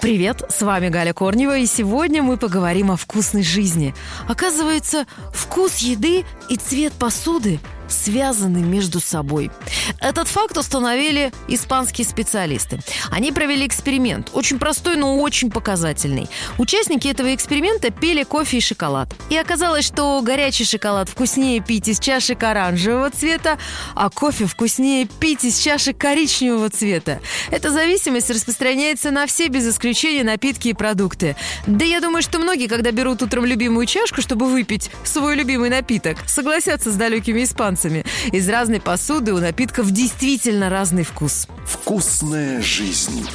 Привет, с вами Галя Корнева, и сегодня мы поговорим о вкусной жизни. Оказывается, вкус еды и цвет посуды связаны между собой. Этот факт установили испанские специалисты. Они провели эксперимент, очень простой, но очень показательный. Участники этого эксперимента пили кофе и шоколад. И оказалось, что горячий шоколад вкуснее пить из чашек оранжевого цвета, а кофе вкуснее пить из чашек коричневого цвета. Эта зависимость распространяется на все без исключения напитки и продукты. Да я думаю, что многие, когда берут утром любимую чашку, чтобы выпить свой любимый напиток, согласятся с далекими испанцами нюансами. Из разной посуды у напитков действительно разный вкус. Вкусная жизнь.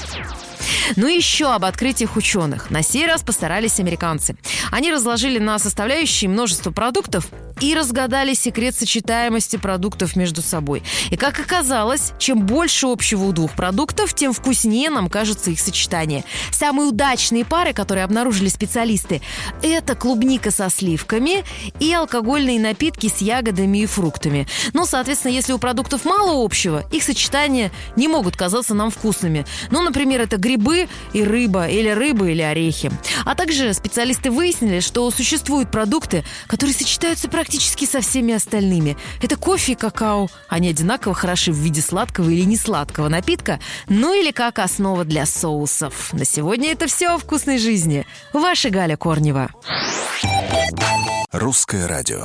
Ну и еще об открытиях ученых. На сей раз постарались американцы. Они разложили на составляющие множество продуктов и разгадали секрет сочетаемости продуктов между собой. И как оказалось, чем больше общего у двух продуктов, тем вкуснее нам кажется их сочетание. Самые удачные пары, которые обнаружили специалисты, это клубника со сливками и алкогольные напитки с ягодами и фруктами. Ну, соответственно, если у продуктов мало общего, их сочетания не могут казаться нам вкусными. Ну, например, это грибы и рыба, или рыба или орехи. А также специалисты выяснили, что существуют продукты, которые сочетаются практически практически со всеми остальными. Это кофе и какао. Они одинаково хороши в виде сладкого или несладкого напитка, ну или как основа для соусов. На сегодня это все о вкусной жизни. Ваша Галя Корнева. Русское радио.